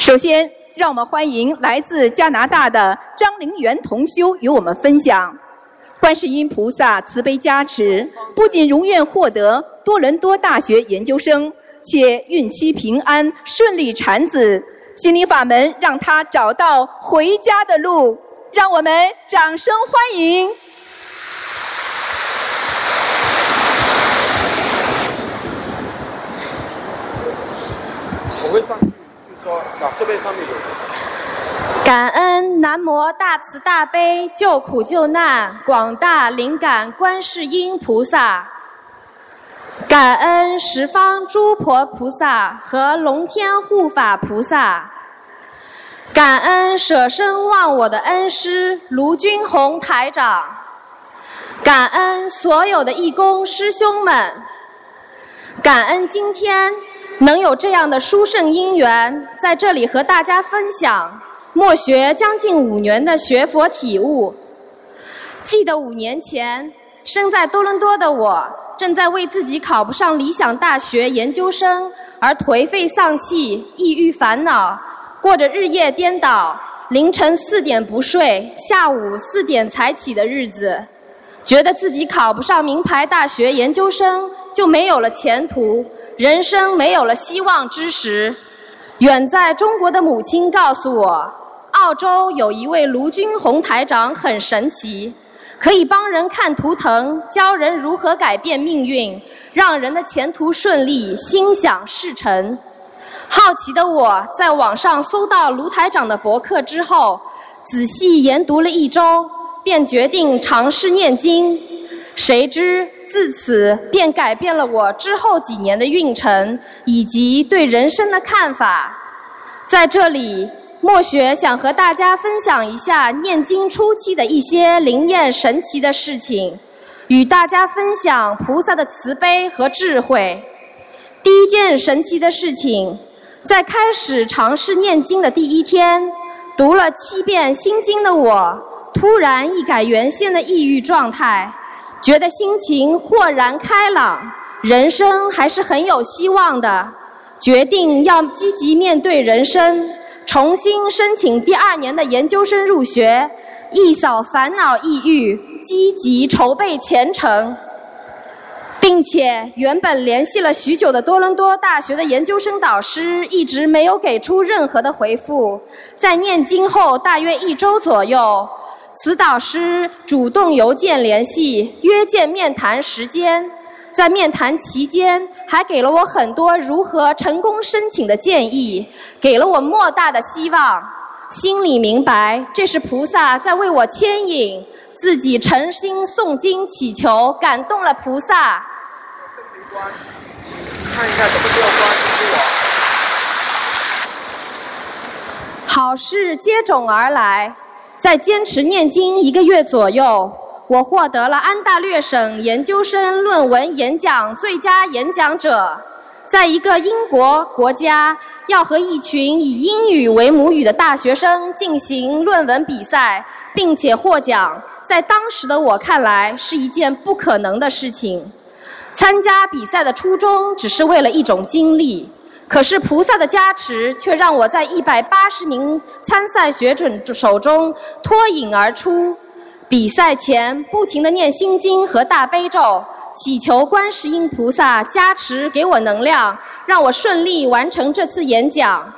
首先，让我们欢迎来自加拿大的张灵元同修与我们分享。观世音菩萨慈悲加持，不仅如愿获得多伦多大学研究生，且孕期平安，顺利产子。心灵法门让他找到回家的路，让我们掌声欢迎。我会上，说啊，这边上面有。感恩南无大慈大悲救苦救难广大灵感观世音菩萨，感恩十方诸佛菩萨和龙天护法菩萨，感恩舍身忘我的恩师卢军宏台长，感恩所有的义工师兄们，感恩今天。能有这样的殊胜因缘，在这里和大家分享默学将近五年的学佛体悟。记得五年前，生在多伦多的我，正在为自己考不上理想大学研究生而颓废丧气、抑郁烦恼，过着日夜颠倒、凌晨四点不睡、下午四点才起的日子，觉得自己考不上名牌大学研究生就没有了前途。人生没有了希望之时，远在中国的母亲告诉我，澳洲有一位卢军宏台长很神奇，可以帮人看图腾，教人如何改变命运，让人的前途顺利，心想事成。好奇的我在网上搜到卢台长的博客之后，仔细研读了一周，便决定尝试念经。谁知。自此便改变了我之后几年的运程以及对人生的看法。在这里，墨雪想和大家分享一下念经初期的一些灵验神奇的事情，与大家分享菩萨的慈悲和智慧。第一件神奇的事情，在开始尝试念经的第一天，读了七遍心经的我，突然一改原先的抑郁状态。觉得心情豁然开朗，人生还是很有希望的。决定要积极面对人生，重新申请第二年的研究生入学，一扫烦恼抑郁，积极筹备前程，并且原本联系了许久的多伦多大学的研究生导师一直没有给出任何的回复。在念经后大约一周左右。此导师主动邮件联系，约见面谈时间。在面谈期间，还给了我很多如何成功申请的建议，给了我莫大的希望。心里明白，这是菩萨在为我牵引，自己诚心诵经祈求，感动了菩萨。好事接踵而来。在坚持念经一个月左右，我获得了安大略省研究生论文演讲最佳演讲者。在一个英国国家，要和一群以英语为母语的大学生进行论文比赛，并且获奖，在当时的我看来是一件不可能的事情。参加比赛的初衷只是为了一种经历。可是菩萨的加持，却让我在一百八十名参赛学者手中脱颖而出。比赛前，不停地念心经和大悲咒，祈求观世音菩萨加持给我能量，让我顺利完成这次演讲。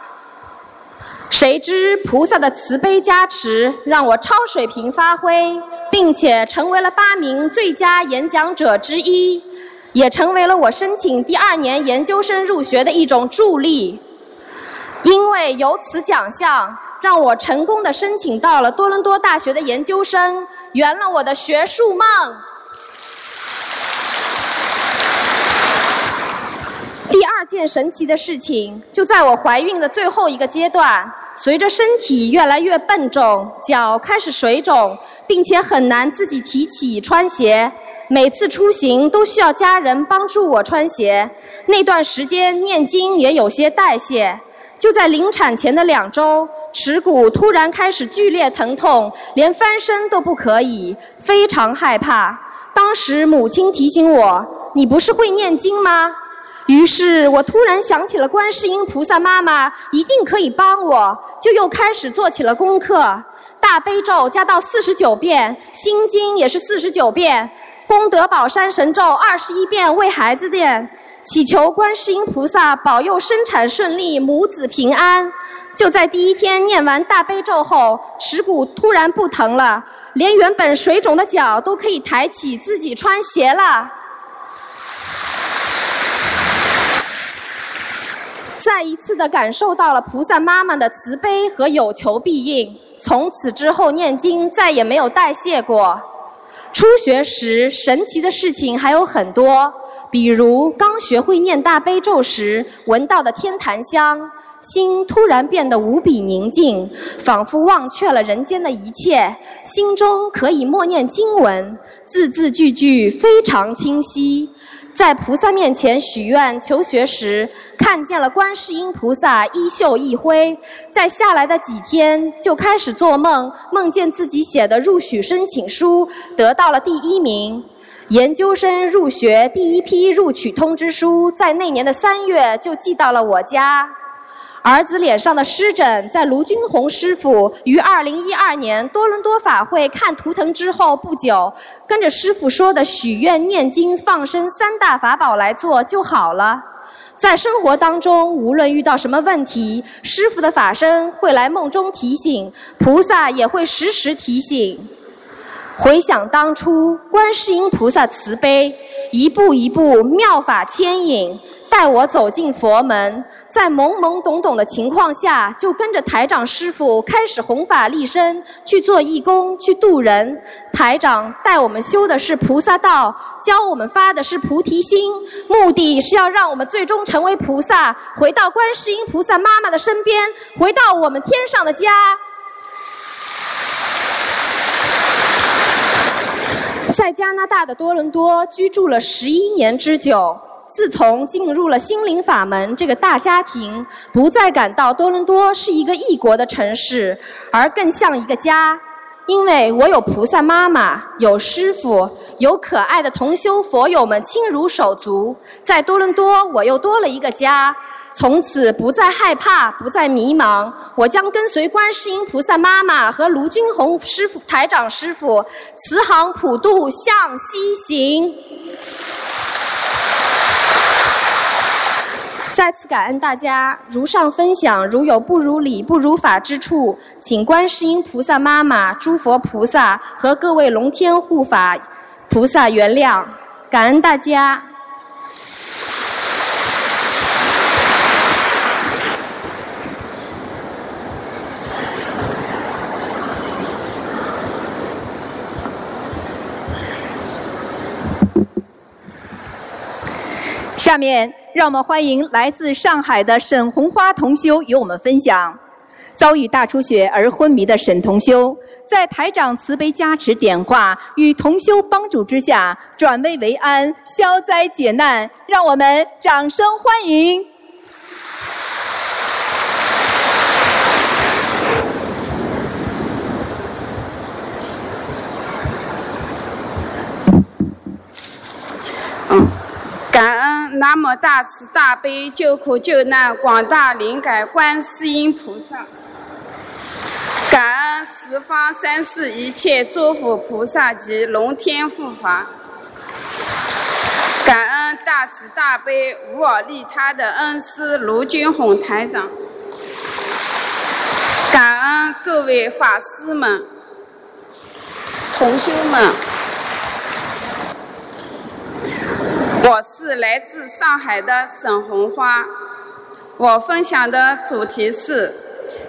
谁知菩萨的慈悲加持，让我超水平发挥，并且成为了八名最佳演讲者之一。也成为了我申请第二年研究生入学的一种助力，因为有此奖项，让我成功的申请到了多伦多大学的研究生，圆了我的学术梦。第二件神奇的事情，就在我怀孕的最后一个阶段，随着身体越来越笨重，脚开始水肿，并且很难自己提起穿鞋。每次出行都需要家人帮助我穿鞋，那段时间念经也有些代谢。就在临产前的两周，耻骨突然开始剧烈疼痛，连翻身都不可以，非常害怕。当时母亲提醒我：“你不是会念经吗？”于是我突然想起了观世音菩萨妈妈一定可以帮我，就又开始做起了功课。大悲咒加到四十九遍，心经也是四十九遍，功德宝山神咒二十一遍，为孩子念，祈求观世音菩萨保佑生产顺利，母子平安。就在第一天念完大悲咒后，耻骨突然不疼了，连原本水肿的脚都可以抬起，自己穿鞋了。再一次的感受到了菩萨妈妈的慈悲和有求必应，从此之后念经再也没有代谢过。初学时神奇的事情还有很多，比如刚学会念大悲咒时闻到的天檀香。心突然变得无比宁静，仿佛忘却了人间的一切，心中可以默念经文，字字句句非常清晰。在菩萨面前许愿求学时，看见了观世音菩萨衣袖一挥，在下来的几天就开始做梦，梦见自己写的入许申请书得到了第一名，研究生入学第一批录取通知书在那年的三月就寄到了我家。儿子脸上的湿疹，在卢军红师傅于二零一二年多伦多法会看图腾之后不久，跟着师傅说的许愿、念经、放生三大法宝来做就好了。在生活当中，无论遇到什么问题，师傅的法身会来梦中提醒，菩萨也会时时提醒。回想当初，观世音菩萨慈悲，一步一步妙法牵引。带我走进佛门，在懵懵懂懂的情况下，就跟着台长师傅开始弘法立身，去做义工，去度人。台长带我们修的是菩萨道，教我们发的是菩提心，目的是要让我们最终成为菩萨，回到观世音菩萨妈妈的身边，回到我们天上的家。在加拿大的多伦多居住了十一年之久。自从进入了心灵法门这个大家庭，不再感到多伦多是一个异国的城市，而更像一个家。因为我有菩萨妈妈，有师傅，有可爱的同修佛友们亲如手足。在多伦多，我又多了一个家，从此不再害怕，不再迷茫。我将跟随观世音菩萨妈妈和卢军宏师傅、台长师傅，慈航普渡向西行。再次感恩大家，如上分享，如有不如理、不如法之处，请观世音菩萨妈妈、诸佛菩萨和各位龙天护法菩萨原谅，感恩大家。下面。让我们欢迎来自上海的沈红花同修与我们分享，遭遇大出血而昏迷的沈同修，在台长慈悲加持点化与同修帮助之下，转危为安，消灾解难。让我们掌声欢迎！南无大慈大悲救苦救难广大灵感观世音菩萨，感恩十方三世一切诸佛菩萨及龙天护法，感恩大慈大悲无我利他的恩师卢军宏台长，感恩各位法师们、同修们。我是来自上海的沈红花，我分享的主题是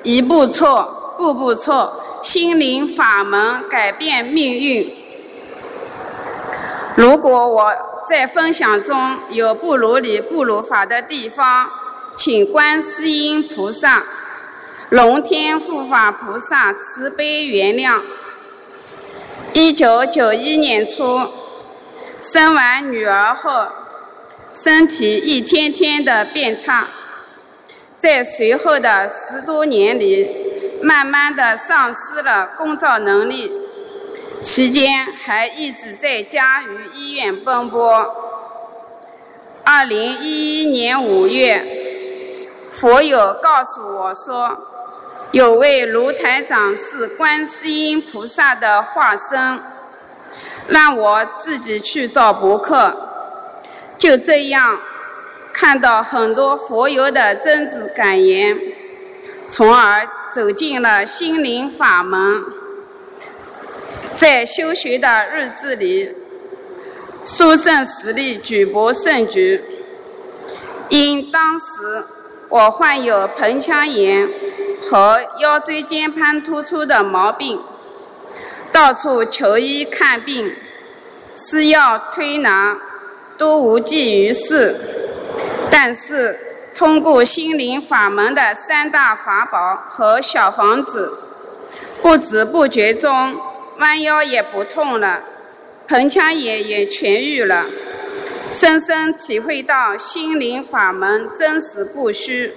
一步错，步步错，心灵法门改变命运。如果我在分享中有不如理、不如法的地方，请观世音菩萨、龙天护法菩萨慈悲原谅。一九九一年初。生完女儿后，身体一天天的变差，在随后的十多年里，慢慢的丧失了工作能力，期间还一直在家与医院奔波。二零一一年五月，佛友告诉我说，有位卢台长是观世音菩萨的化身，让我自己去找博客。就这样，看到很多佛友的真挚感言，从而走进了心灵法门。在修学的日子里，书圣实力举博胜举。因当时我患有盆腔炎和腰椎间盘突出的毛病，到处求医看病，吃药推拿。都无济于事，但是通过心灵法门的三大法宝和小房子，不知不觉中弯腰也不痛了，盆腔炎也痊愈了，深深体会到心灵法门真实不虚。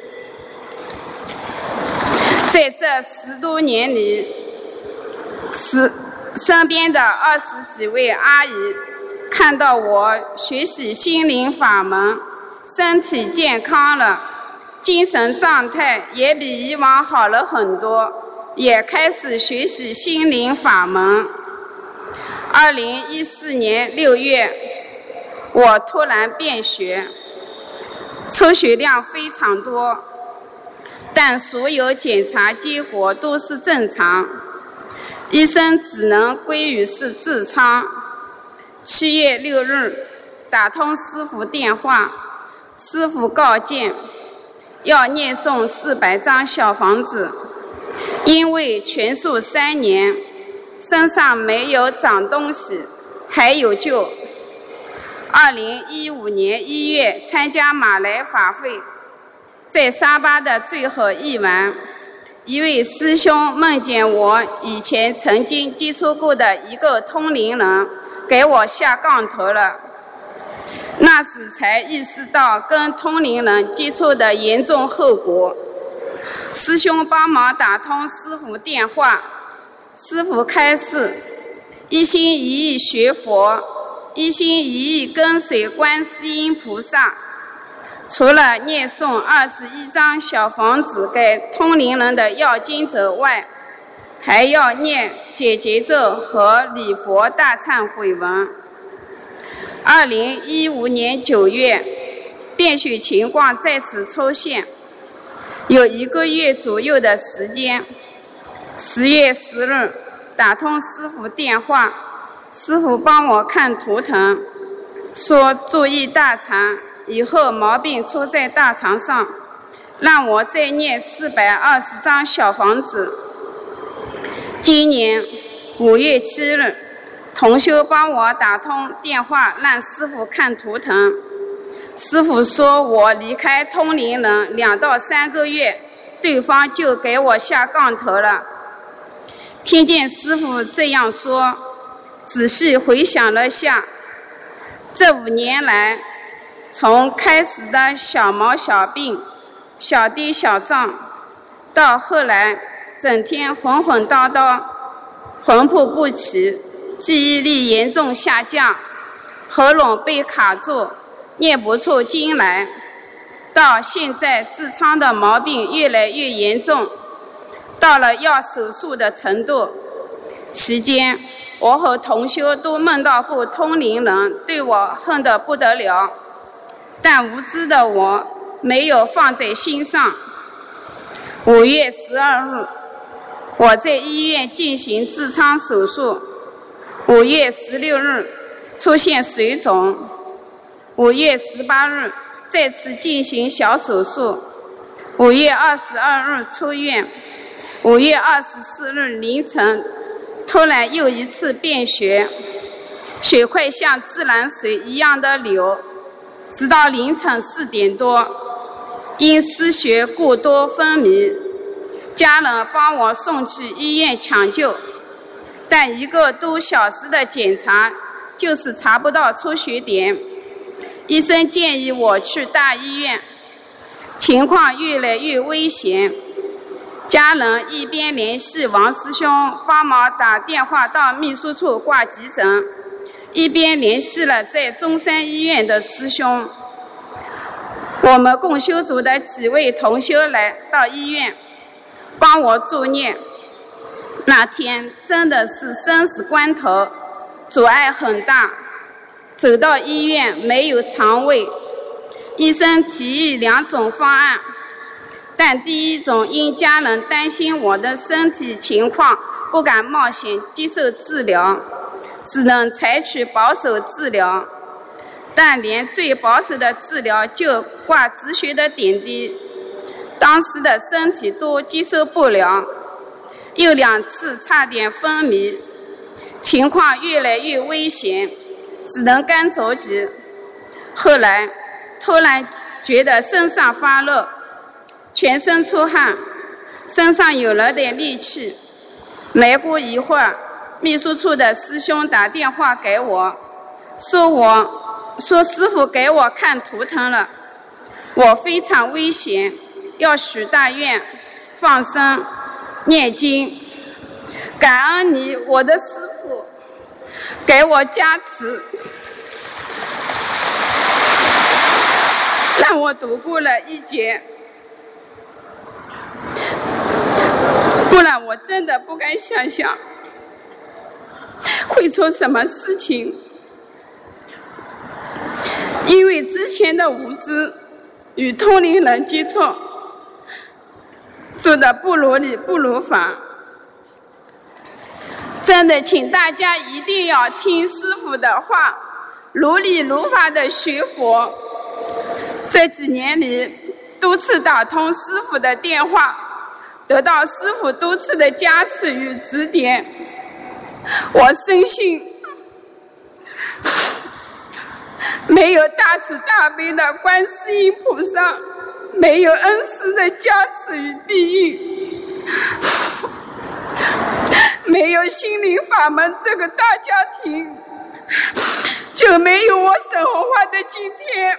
在这十多年里，是身边的二十几位阿姨。看到我学习心灵法门，身体健康了，精神状态也比以往好了很多，也开始学习心灵法门。二零一四年六月，我突然便血，出血量非常多，但所有检查结果都是正常，医生只能归于是痔疮。七月六日，打通师傅电话，师傅告诫要念诵四百张小房子，因为全素三年，身上没有长东西，还有救。二零一五年一月参加马来法会，在沙巴的最后一晚，一位师兄梦见我以前曾经接触过的一个通灵人。给我下杠头了，那时才意识到跟通灵人接触的严重后果。师兄帮忙打通师傅电话，师傅开示：一心一意学佛，一心一意跟随观世音菩萨。除了念诵二十一张小房子给通灵人的要经者外，还要念解结咒和礼佛大忏悔文。二零一五年九月，便血情况再次出现，有一个月左右的时间。十月十日，打通师傅电话，师傅帮我看图腾，说注意大肠，以后毛病出在大肠上，让我再念四百二十张小房子。今年五月七日，同修帮我打通电话，让师傅看图腾。师傅说我离开通灵人两到三个月，对方就给我下杠头了。听见师傅这样说，仔细回想了下，这五年来，从开始的小毛小病、小跌小撞，到后来。整天混混叨叨，魂魄不齐，记忆力严重下降，喉咙被卡住，念不出经来。到现在痔疮的毛病越来越严重，到了要手术的程度。期间，我和同修都梦到过通灵人对我恨得不得了，但无知的我没有放在心上。五月十二日。我在医院进行痔疮手术，五月十六日出现水肿，五月十八日再次进行小手术，五月二十二日出院，五月二十四日凌晨突然又一次便血，血块像自来水一样的流，直到凌晨四点多，因失血过多昏迷。家人帮我送去医院抢救，但一个多小时的检查就是查不到出血点。医生建议我去大医院，情况越来越危险。家人一边联系王师兄帮忙打电话到秘书处挂急诊，一边联系了在中山医院的师兄。我们共修组的几位同修来到医院，帮我助念。那天真的是生死关头，阻碍很大。走到医院没有床位，医生提议两种方案，但第一种因家人担心我的身体情况，不敢冒险接受治疗，只能采取保守治疗。但连最保守的治疗就挂止血的点滴，当时的身体都接受不了，有两次差点昏迷，情况越来越危险，只能干着急。后来突然觉得身上发热，全身出汗，身上有了点力气。没过一会儿，秘书处的师兄打电话给我，说我。说师傅给我看图腾了，我非常危险，要许大愿、放生、念经，感恩你，我的师傅，给我加持，让我度过了一劫，不然我真的不敢想象会出什么事情。因为之前的无知与通灵人接触，做的不如理不如法，真的，请大家一定要听师傅的话，如理如法的学佛。这几年里，多次打通师傅的电话，得到师傅多次的加持与指点，我深信。没有大慈大悲的观世音菩萨，没有恩师的加持与庇佑，没有心灵法门这个大家庭，就没有我沈红花的今天。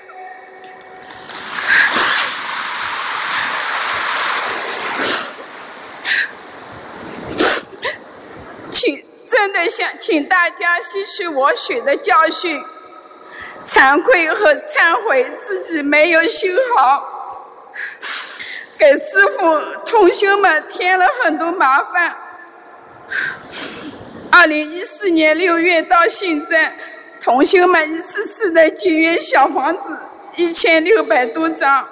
请真的想请大家吸取我血的教训。惭愧和忏悔自己没有修好，给师傅同修们添了很多麻烦。二零一四年六月到现在，同修们一次次的结缘小房子一千六百多张，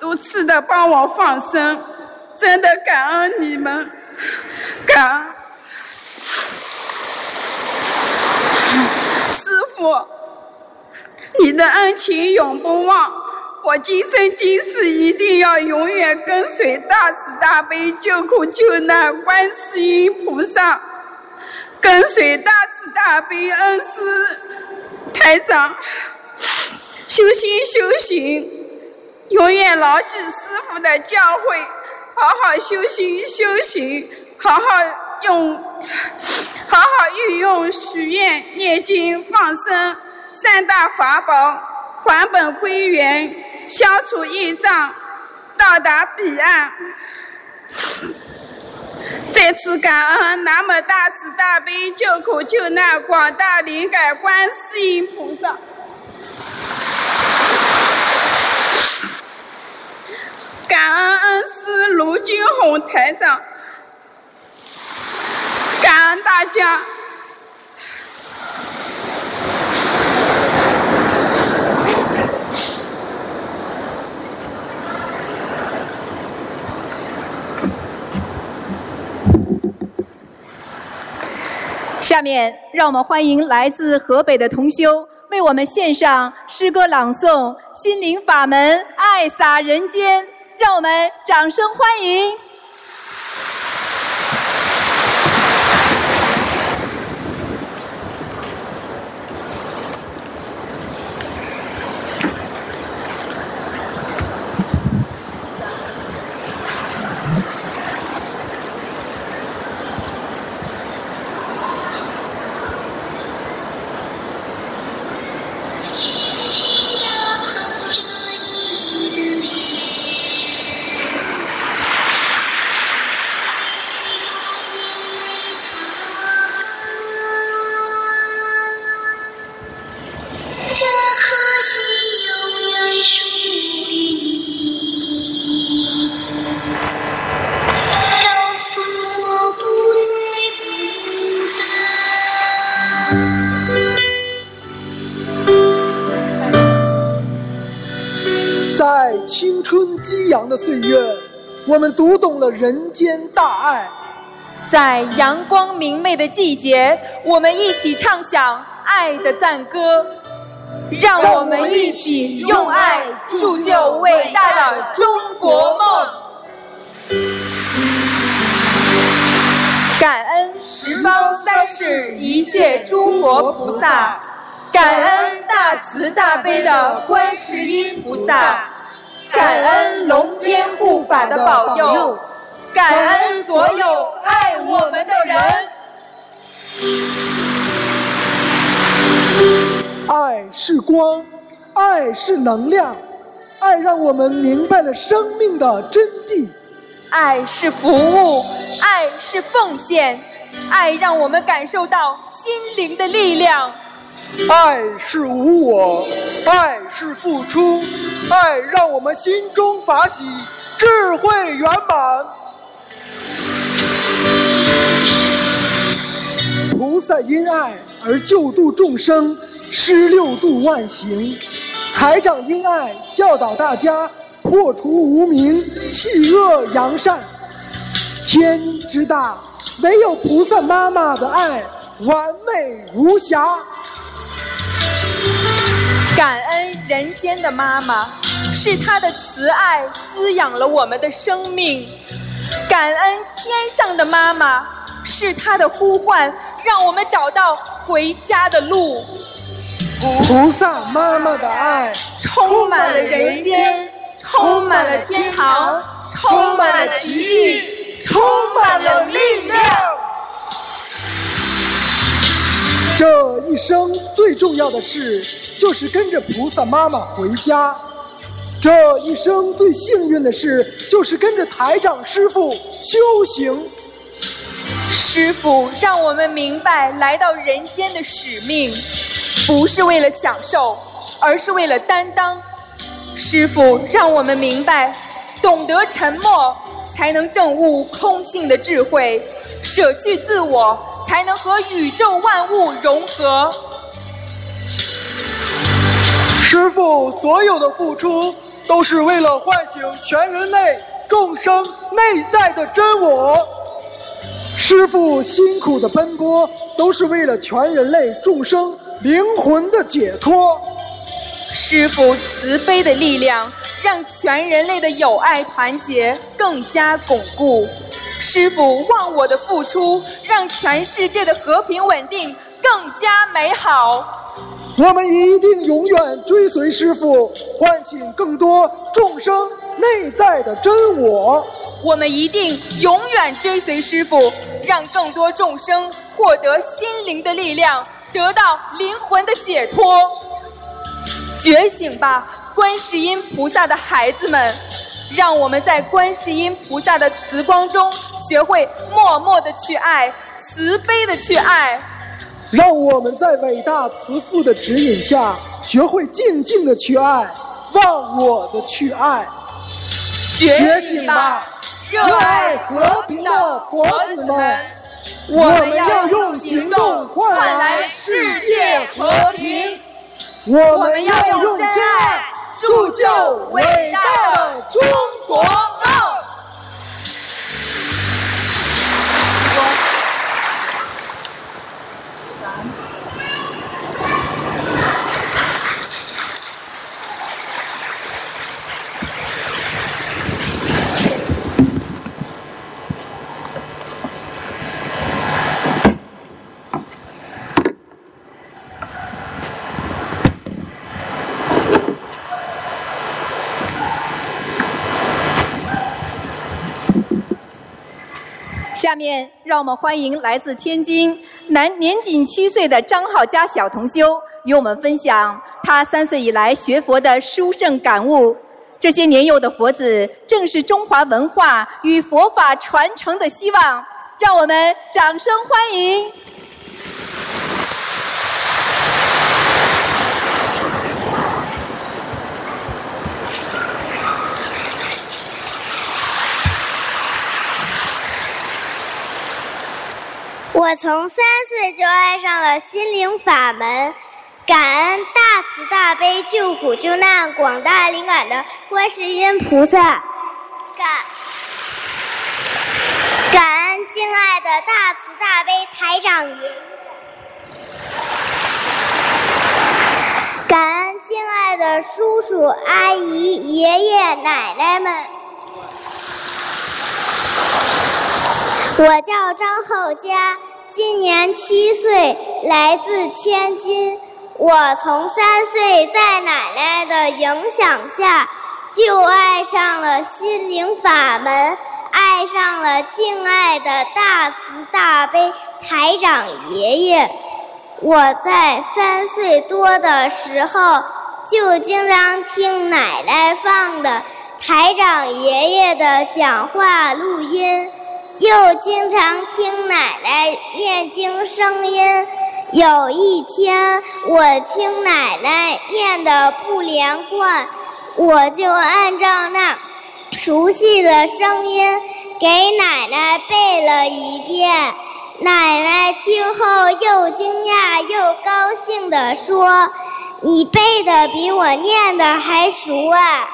多次的帮我放生，真的感恩你们，感恩师傅。你的恩情永不忘，我今生今世一定要永远跟随大慈大悲救苦救难观世音菩萨，跟随大慈大悲恩师台长修心修行，永远牢记师傅的教诲，好好修心修行，好好用，好好运用许愿念经放生。三大法宝还本归元，消除业障，到达彼岸。再次感恩南无大慈大悲救苦救难广大灵感观世音菩萨，感恩恩师卢军红台长，感恩大家。下面，让我们欢迎来自河北的同修为我们献上诗歌朗诵《心灵法门爱洒人间》，让我们掌声欢迎。人间大爱。在阳光明媚的季节，我们一起唱响爱的赞歌，让我们一起用爱铸就伟大的中国梦。感恩十方三世一切诸佛菩萨，感恩大慈大悲的观世音菩萨，感恩龙天护法的保佑。感恩所有爱我们的人。爱是光，爱是能量，爱让我们明白了生命的真谛。爱是服务，爱是奉献，爱让我们感受到心灵的力量。爱是无我，爱是付出，爱让我们心中法喜，智慧圆满。菩萨因爱而救度众生，施六度万行；海长因爱教导大家破除无明，弃恶扬善。天之大，唯有菩萨妈妈的爱完美无瑕。感恩人间的妈妈，是她的慈爱滋养了我们的生命；感恩天上的妈妈，是她的呼唤。让我们找到回家的路。菩萨妈妈的爱充满了人间，充满了天堂，充满了奇迹，充满了力量。这一生最重要的事，就是跟着菩萨妈妈回家。这一生最幸运的事，就是跟着台长师傅修行。师傅让我们明白，来到人间的使命，不是为了享受，而是为了担当。师傅让我们明白，懂得沉默，才能证悟空性的智慧；舍去自我，才能和宇宙万物融合。师傅所有的付出，都是为了唤醒全人类众生内在的真我。师傅辛苦的奔波，都是为了全人类众生灵魂的解脱。师傅慈悲的力量，让全人类的友爱团结更加巩固。师傅忘我的付出，让全世界的和平稳定更加美好。我们一定永远追随师傅，唤醒更多众生内在的真我。我们一定永远追随师傅。让更多众生获得心灵的力量，得到灵魂的解脱。觉醒吧，观世音菩萨的孩子们！让我们在观世音菩萨的慈光中，学会默默的去爱，慈悲的去爱。让我们在伟大慈父的指引下，学会静静的去爱，忘我的去爱。觉醒吧！热爱和平的佛子们，我们要用行动换来世界和平。我们要用真爱铸就伟大的中国梦。下面让我们欢迎来自天津、男年仅七岁的张浩佳小同修，与我们分享他三岁以来学佛的殊胜感悟。这些年幼的佛子，正是中华文化与佛法传承的希望。让我们掌声欢迎！我从三岁就爱上了心灵法门，感恩大慈大悲救苦救难广大灵感的观世音菩萨。感感恩敬爱的大慈大悲台长爷爷，感恩敬爱的叔叔阿姨、爷爷奶奶们。我叫张厚佳，今年七岁，来自天津。我从三岁在奶奶的影响下，就爱上了心灵法门，爱上了敬爱的大慈大悲台长爷爷。我在三岁多的时候，就经常听奶奶放的台长爷爷的讲话录音，又经常听奶奶念经声音。有一天，我听奶奶念的不连贯，我就按照那熟悉的声音给奶奶背了一遍。奶奶听后又惊讶又高兴地说：“你背的比我念的还熟啊！”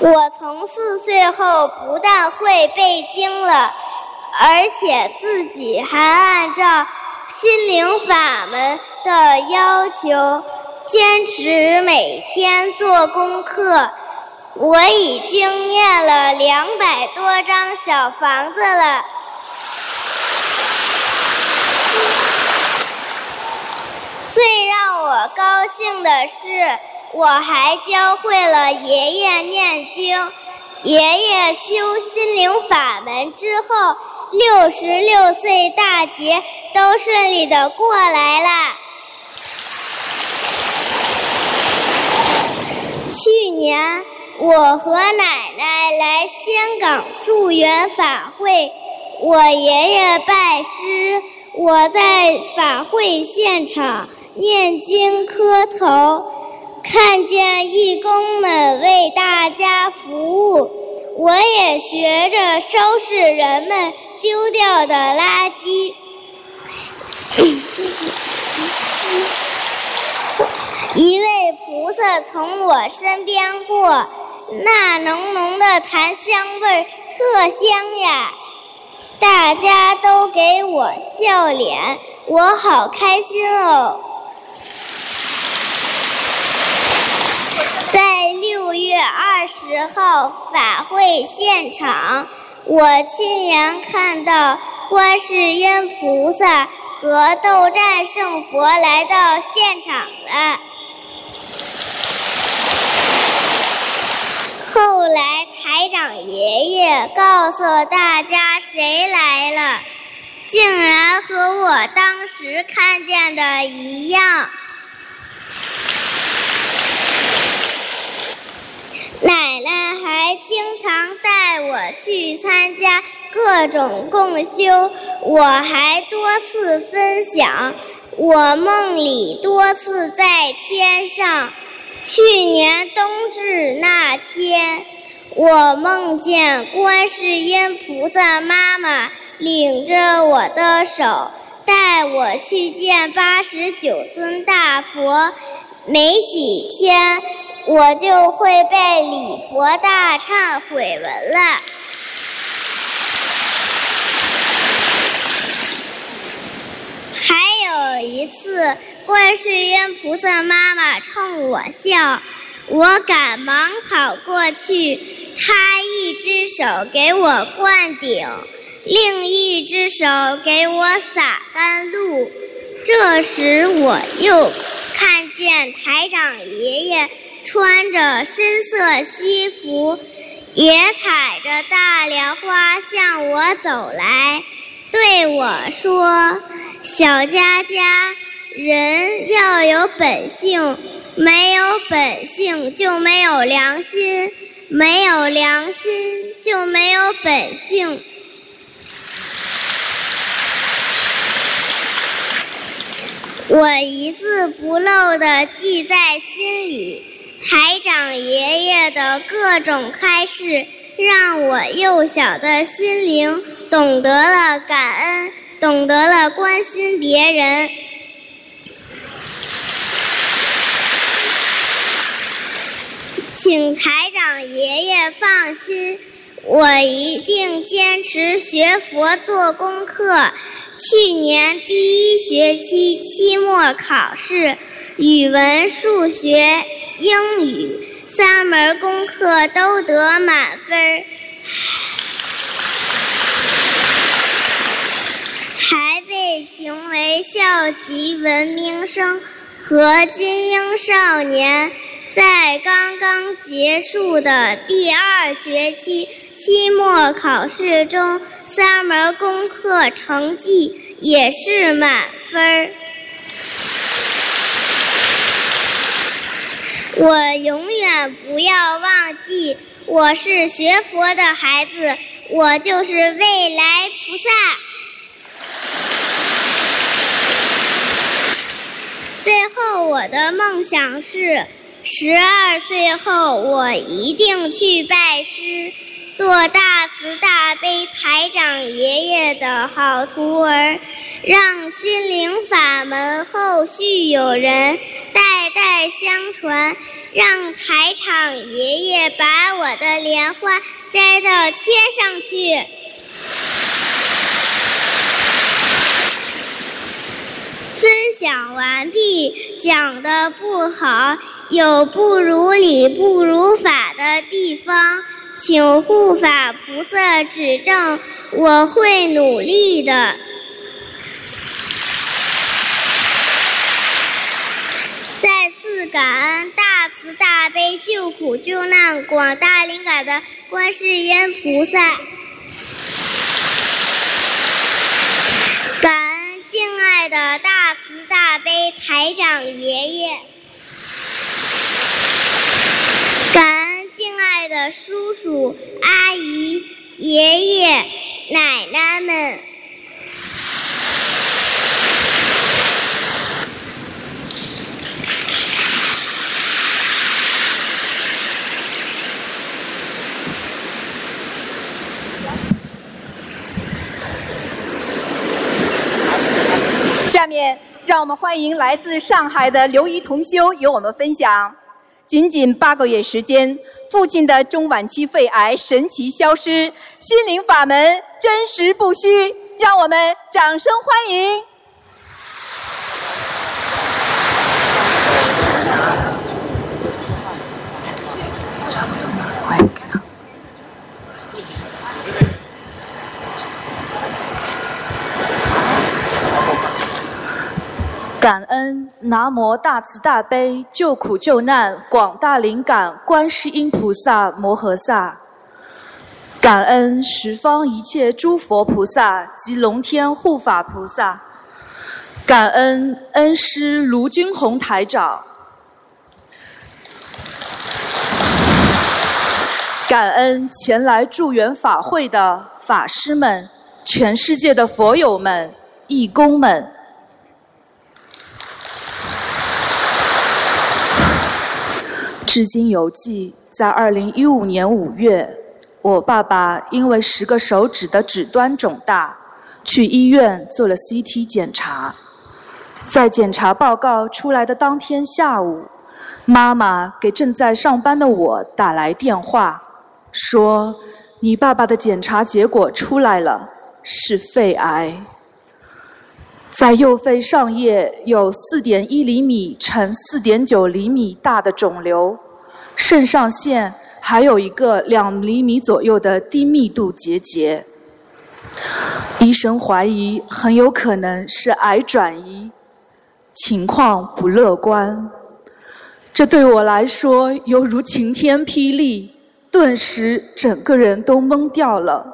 我从四岁后不但会背经了，而且自己还按照心灵法门的要求，坚持每天做功课。我已经念了两百多张小房子了。最让我高兴的是，我还教会了爷爷念经。爷爷修心灵法门之后，六十六岁大劫都顺利的过来了。去年我和奶奶来香港助缘法会，我爷爷拜师，我在法会现场念经磕头。看见义工们为大家服务，我也学着收拾人们丢掉的垃圾。一位菩萨从我身边过，那浓浓的檀香味儿特香呀！大家都给我笑脸，我好开心哦。在六月二十号法会现场，我亲眼看到观世音菩萨和斗战胜佛来到现场了。后来台长爷爷告诉大家谁来了，竟然和我当时看见的一样。奶奶还经常带我去参加各种共修，我还多次分享。我梦里多次在天上。去年冬至那天，我梦见观世音菩萨妈妈领着我的手，带我去见八十九尊大佛。没几天。我就会被礼佛大忏悔文了。还有一次，观世音菩萨妈妈冲我笑，我赶忙跑过去，她一只手给我灌顶，另一只手给我洒甘露。这时，我又看见台长爷爷。穿着深色西服，也踩着大莲花向我走来，对我说：“小佳佳，人要有本性，没有本性就没有良心，没有良心就没有本性。”我一字不漏地记在心里。台长爷爷的各种开示，让我幼小的心灵懂得了感恩，懂得了关心别人。请台长爷爷放心，我一定坚持学佛做功课。去年第一学期期末考试，语文、数学、英语三门功课都得满分，还被评为校级文明生和精英少年。在刚刚结束的第二学期期末考试中，三门功课成绩也是满分儿我永远不要忘记，我是学佛的孩子，我就是未来菩萨。最后，我的梦想是。十二岁后，我一定去拜师，做大慈大悲台长爷爷的好徒儿，让心灵法门后续有人代代相传，让台长爷爷把我的莲花摘到天上去。分享完毕，讲的不好。有不如理、不如法的地方，请护法菩萨指正，我会努力的。再次感恩大慈大悲救苦救难广大灵感的观世音菩萨，感恩敬爱的大慈大悲台长爷爷。感敬爱的叔叔、阿姨、爷爷、奶奶们。下面，让我们欢迎来自上海的刘怡同修与我们分享。仅仅八个月时间，父亲的中晚期肺癌神奇消失，心灵法门真实不虚，让我们掌声欢迎。感恩南无大慈大悲救苦救难广大灵感观世音菩萨摩诃萨，感恩十方一切诸佛菩萨及龙天护法菩萨，感恩恩师卢军宏台长，感恩前来助缘法会的法师们，全世界的佛友们、义工们。至今犹记，在二零一五年五月，我爸爸因为十个手指的指端肿大，去医院做了 CT 检查。在检查报告出来的当天下午，妈妈给正在上班的我打来电话，说：“你爸爸的检查结果出来了，是肺癌。”在右肺上叶有4.1厘米乘4.9厘米大的肿瘤，肾上腺还有一个两厘米左右的低密度结节。医生怀疑很有可能是癌转移，情况不乐观。这对我来说犹如晴天霹雳，顿时整个人都懵掉了，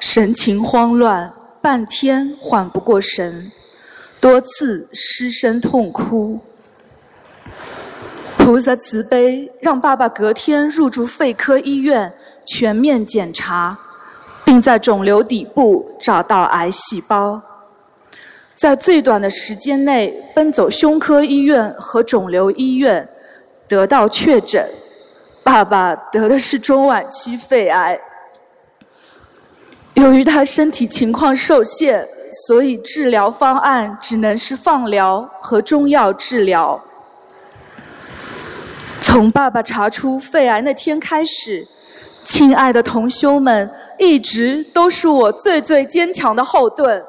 神情慌乱，半天缓不过神。多次失声痛哭，菩萨慈悲，让爸爸隔天入住肺科医院全面检查，并在肿瘤底部找到癌细胞。在最短的时间内奔走胸科医院和肿瘤医院，得到确诊，爸爸得的是中晚期肺癌。由于他身体情况受限。所以治疗方案只能是放疗和中药治疗。从爸爸查出肺癌那天开始，亲爱的同修们一直都是我最最坚强的后盾。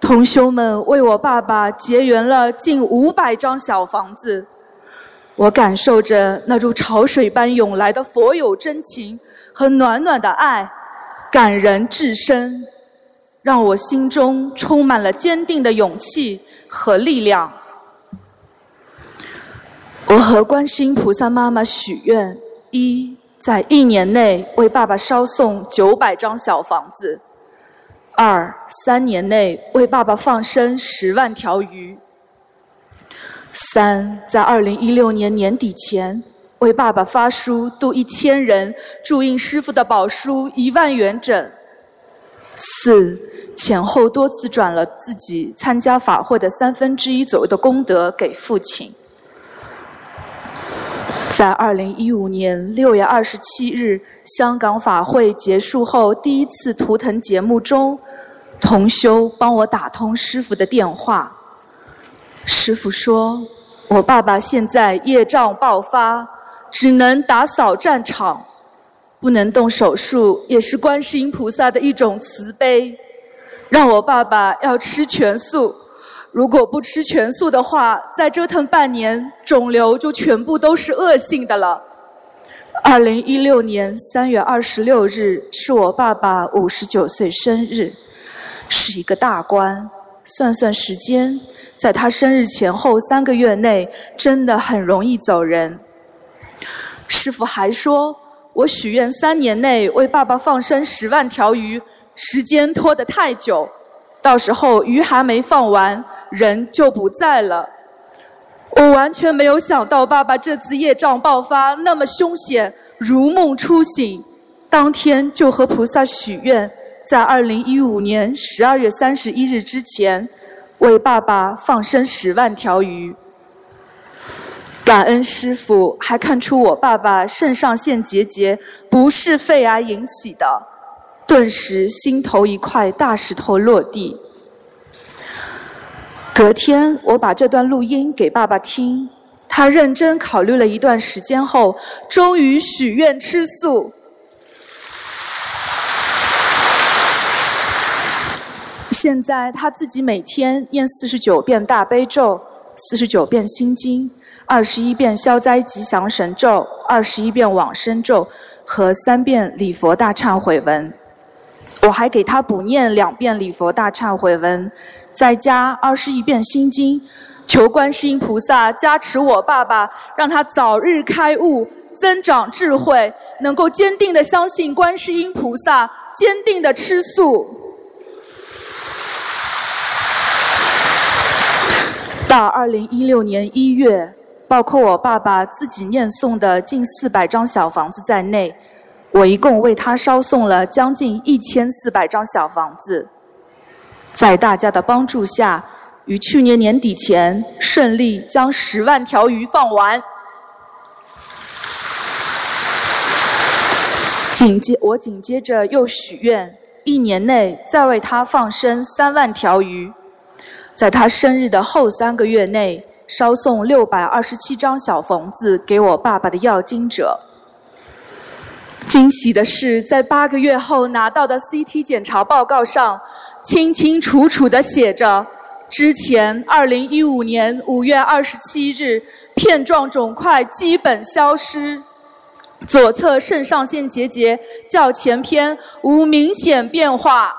同修们为我爸爸结缘了近五百张小房子，我感受着那如潮水般涌来的佛友真情和暖暖的爱，感人至深，让我心中充满了坚定的勇气和力量。我和观世音菩萨妈妈许愿：一，在一年内为爸爸烧送九百张小房子。二三年内为爸爸放生十万条鱼。三在二零一六年年底前为爸爸发书度一千人，注印师傅的宝书一万元整。四前后多次转了自己参加法会的三分之一左右的功德给父亲。在二零一五年六月二十七日香港法会结束后第一次图腾节目中。同修帮我打通师傅的电话，师傅说：“我爸爸现在业障爆发，只能打扫战场，不能动手术，也是观世音菩萨的一种慈悲，让我爸爸要吃全素。如果不吃全素的话，再折腾半年，肿瘤就全部都是恶性的了。”二零一六年三月二十六日是我爸爸五十九岁生日。是一个大关，算算时间，在他生日前后三个月内，真的很容易走人。师傅还说，我许愿三年内为爸爸放生十万条鱼，时间拖得太久，到时候鱼还没放完，人就不在了。我完全没有想到，爸爸这次业障爆发那么凶险，如梦初醒，当天就和菩萨许愿。在二零一五年十二月三十一日之前，为爸爸放生十万条鱼。感恩师傅，还看出我爸爸肾上腺结节不是肺癌引起的，顿时心头一块大石头落地。隔天，我把这段录音给爸爸听，他认真考虑了一段时间后，终于许愿吃素。现在他自己每天念四十九遍大悲咒，四十九遍心经，二十一遍消灾吉祥神咒，二十一遍往生咒和三遍礼佛大忏悔文。我还给他补念两遍礼佛大忏悔文，再加二十一遍心经，求观世音菩萨加持我爸爸，让他早日开悟，增长智慧，能够坚定的相信观世音菩萨，坚定的吃素。到二零一六年一月，包括我爸爸自己念诵的近四百张小房子在内，我一共为他烧送了将近一千四百张小房子。在大家的帮助下，于去年年底前顺利将十万条鱼放完。紧接我紧接着又许愿，一年内再为他放生三万条鱼。在他生日的后三个月内，烧送六百二十七张小房子给我爸爸的要经者。惊喜的是，在八个月后拿到的 CT 检查报告上，清清楚楚地写着：之前二零一五年五月二十七日，片状肿块基本消失，左侧肾上腺结节较前篇无明显变化。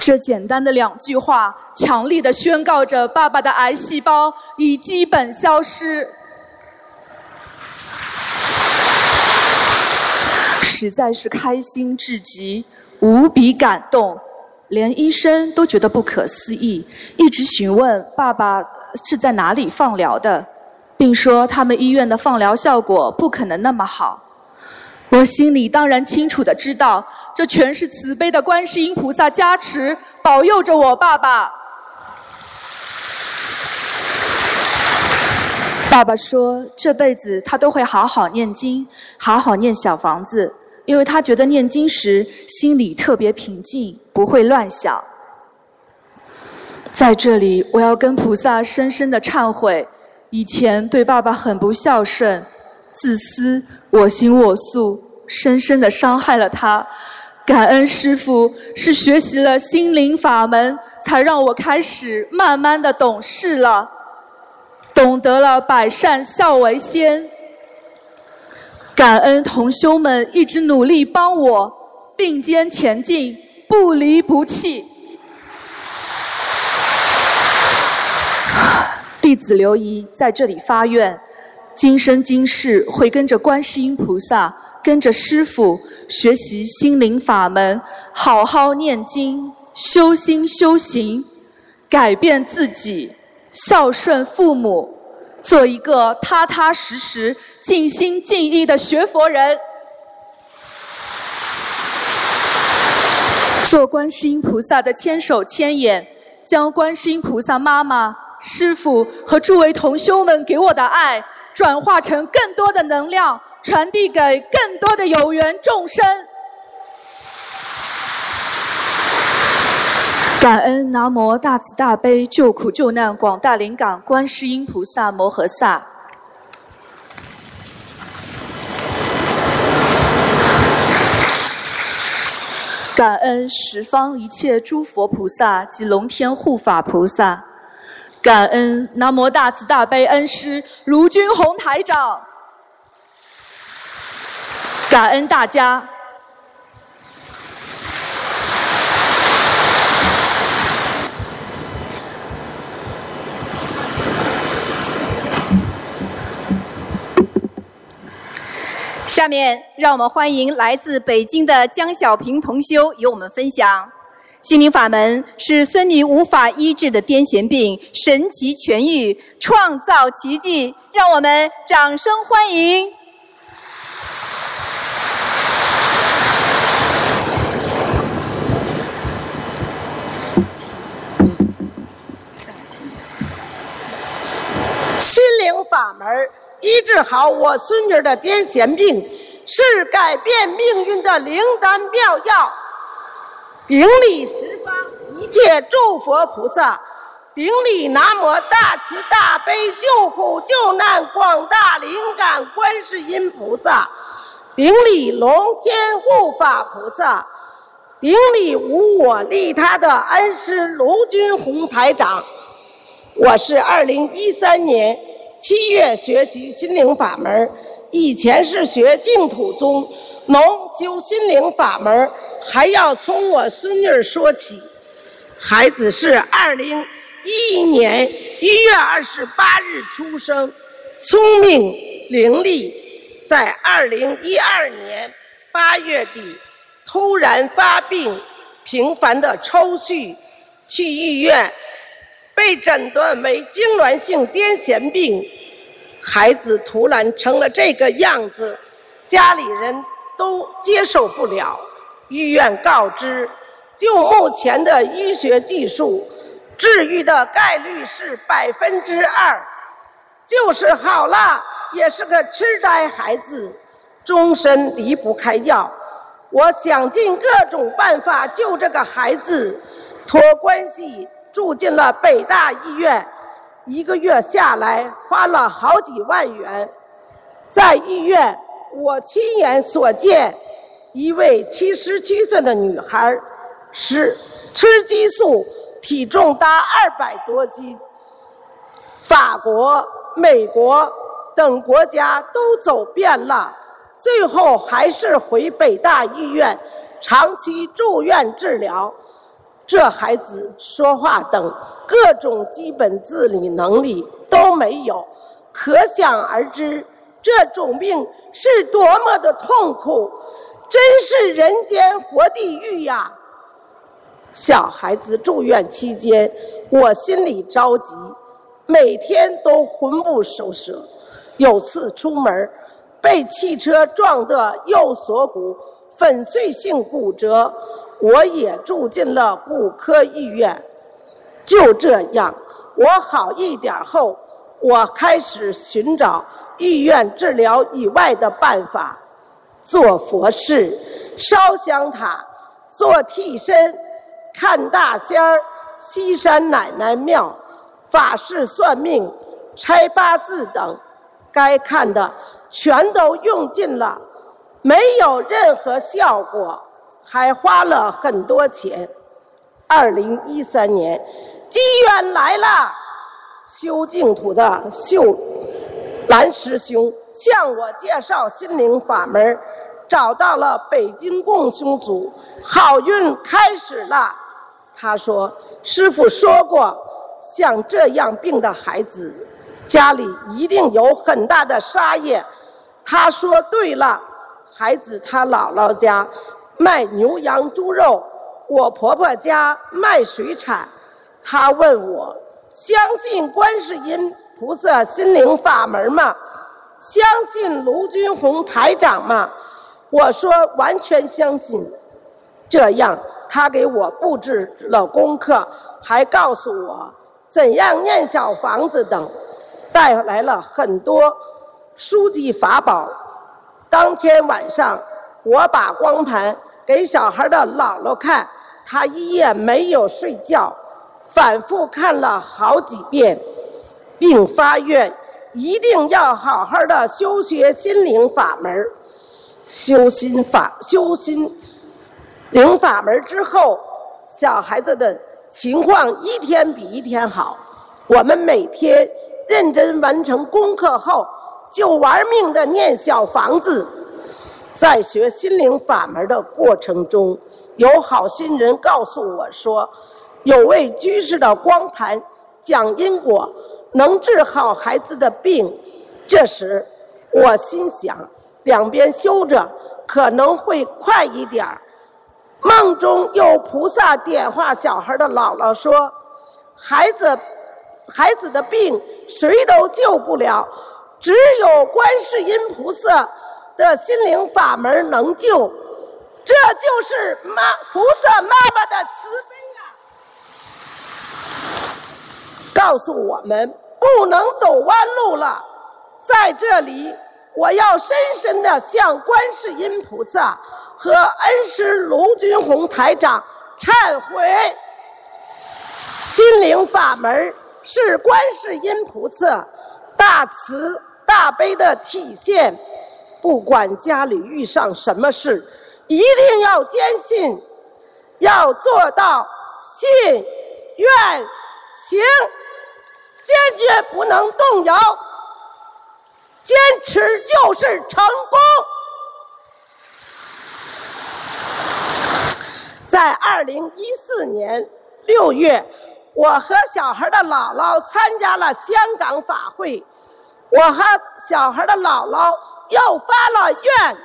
这简单的两句话，强力的宣告着爸爸的癌细胞已基本消失，实在是开心至极，无比感动，连医生都觉得不可思议，一直询问爸爸是在哪里放疗的，并说他们医院的放疗效果不可能那么好。我心里当然清楚的知道。这全是慈悲的观世音菩萨加持，保佑着我爸爸。爸爸说，这辈子他都会好好念经，好好念小房子，因为他觉得念经时心里特别平静，不会乱想。在这里，我要跟菩萨深深的忏悔，以前对爸爸很不孝顺、自私、我行我素，深深的伤害了他。感恩师父是学习了心灵法门，才让我开始慢慢的懂事了，懂得了百善孝为先。感恩同修们一直努力帮我并肩前进，不离不弃。弟子刘怡在这里发愿，今生今世会跟着观世音菩萨，跟着师父学习心灵法门，好好念经，修心修行，改变自己，孝顺父母，做一个踏踏实实、尽心尽意的学佛人，做观世音菩萨的千手千眼，将观世音菩萨妈妈。师父和诸位同修们给我的爱，转化成更多的能量，传递给更多的有缘众生。感恩南无大慈大悲救苦救难广大灵感观世音菩萨摩诃萨。感恩十方一切诸佛菩萨及龙天护法菩萨。感恩南无大慈大悲恩师卢军宏台长，感恩大家。下面让我们欢迎来自北京的江小平同修与我们分享。心灵法门使孙女无法医治的癫痫病神奇痊愈，创造奇迹，让我们掌声欢迎！心灵法门医治好我孙女的癫痫病，是改变命运的灵丹妙药。顶礼十方一切诸佛菩萨，顶礼南无大慈大悲救苦救难广大灵感观世音菩萨，顶礼龙天护法菩萨，顶礼无我利他的恩师卢军宏台长。我是二零一三年七月学习心灵法门，以前是学净土宗，农修心灵法门。还要从我孙女说起，孩子是二零一一年一月二十八日出生，聪明伶俐，在二零一二年八月底突然发病，频繁的抽搐，去医院被诊断为痉挛性癫痫病，孩子突然成了这个样子，家里人都接受不了。医院告知，就目前的医学技术，治愈的概率是百分之二，就是好了，也是个痴呆孩子，终身离不开药。我想尽各种办法救这个孩子，托关系住进了北大医院，一个月下来花了好几万元，在医院我亲眼所见。一位七十七岁的女孩，是吃激素，体重达二百多斤。法国、美国等国家都走遍了，最后还是回北大医院长期住院治疗。这孩子说话等各种基本自理能力都没有，可想而知，这种病是多么的痛苦。真是人间活地狱呀！小孩子住院期间，我心里着急，每天都魂不守舍。有次出门，被汽车撞得右锁骨粉碎性骨折，我也住进了骨科医院。就这样，我好一点后，我开始寻找医院治疗以外的办法。做佛事、烧香塔、做替身、看大仙儿、西山奶奶庙、法事算命、拆八字等，该看的全都用尽了，没有任何效果，还花了很多钱。二零一三年，机缘来了，修净土的秀兰师兄向我介绍心灵法门，找到了北京共修组，好运开始了。他说：“师傅说过，像这样病的孩子，家里一定有很大的杀业。”他说对了，孩子他姥姥家卖牛羊猪肉，我婆婆家卖水产。他问我相信观世音菩萨心灵法门吗？相信卢军红台长吗？我说完全相信。这样。他给我布置了功课，还告诉我怎样念小房子等，带来了很多书籍法宝。当天晚上，我把光盘给小孩的姥姥看，他一夜没有睡觉，反复看了好几遍，并发愿一定要好好的修学心灵法门，修心法，修心。灵法门之后，小孩子的情况一天比一天好。我们每天认真完成功课后，就玩命的念小房子。在学心灵法门的过程中，有好心人告诉我说，有位居士的光盘讲因果，能治好孩子的病。这时，我心想，两边修着可能会快一点儿。梦中有菩萨点化小孩的姥姥说：“孩子，孩子的病谁都救不了，只有观世音菩萨的心灵法门能救。这就是妈菩萨妈妈的慈悲啊！告诉我们不能走弯路了。在这里，我要深深的向观世音菩萨。”和恩师卢军红台长忏悔，心灵法门是观世音菩萨大慈大悲的体现。不管家里遇上什么事，一定要坚信，要做到信愿行，坚决不能动摇，坚持就是成功。在二零一四年六月，我和小孩的姥姥参加了香港法会。我和小孩的姥姥又发了愿，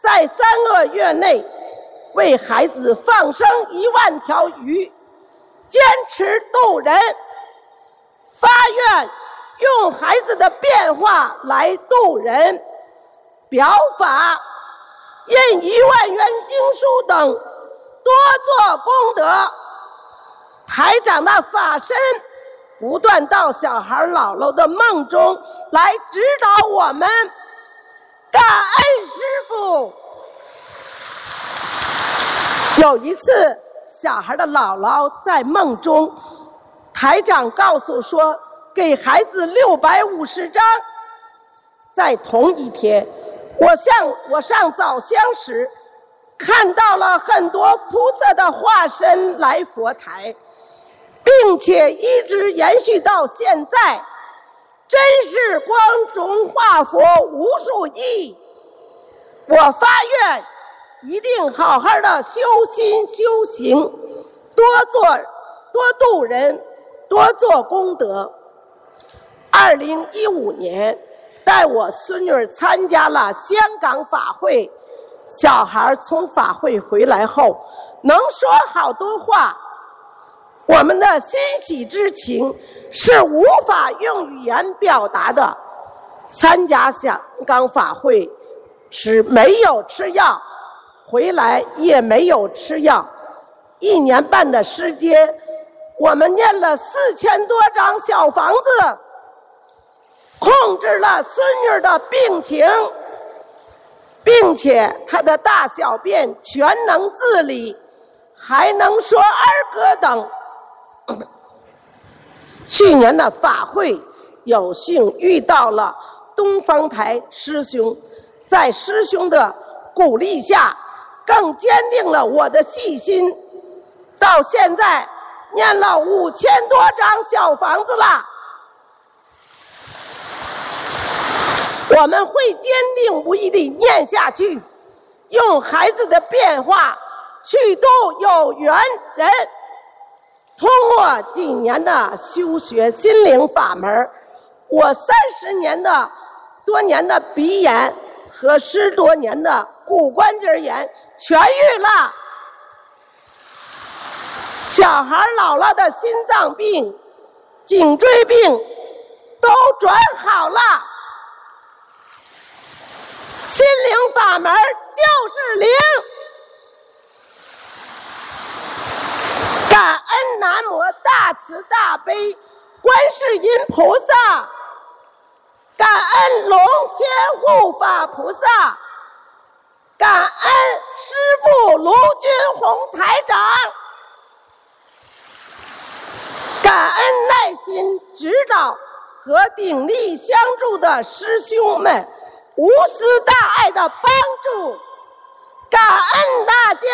在三个月内为孩子放生一万条鱼，坚持渡人。发愿用孩子的变化来渡人，表法印一万元经书等。多做功德，台长的法身不断到小孩姥姥的梦中来指导我们，感恩师傅。有一次，小孩的姥姥在梦中，台长告诉说给孩子六百五十张。在同一天，我向我上早香时。看到了很多菩萨的化身来佛台，并且一直延续到现在，真是光中化佛无数亿。我发愿，一定好好的修心修行，多做多度人，多做功德。二零一五年，带我孙女参加了香港法会。小孩从法会回来后，能说好多话，我们的欣喜之情是无法用语言表达的。参加香港法会时没有吃药，回来也没有吃药，一年半的时间，我们念了四千多张小房子，控制了孙女的病情。并且他的大小便全能自理，还能说儿歌等，去年的法会，有幸遇到了东方台师兄，在师兄的鼓励下，更坚定了我的信心。到现在，念了五千多张小房子了。我们会坚定不移地念下去，用孩子的变化去度有缘人。通过几年的修学心灵法门，我三十年的多年的鼻炎和十多年的骨关节炎痊愈了。小孩姥姥的心脏病、颈椎病都转好了。心灵法门就是灵，感恩南无大慈大悲观世音菩萨，感恩龙天护法菩萨，感恩师父卢军红台长，感恩耐心指导和鼎力相助的师兄们。无私大爱的帮助，感恩大家。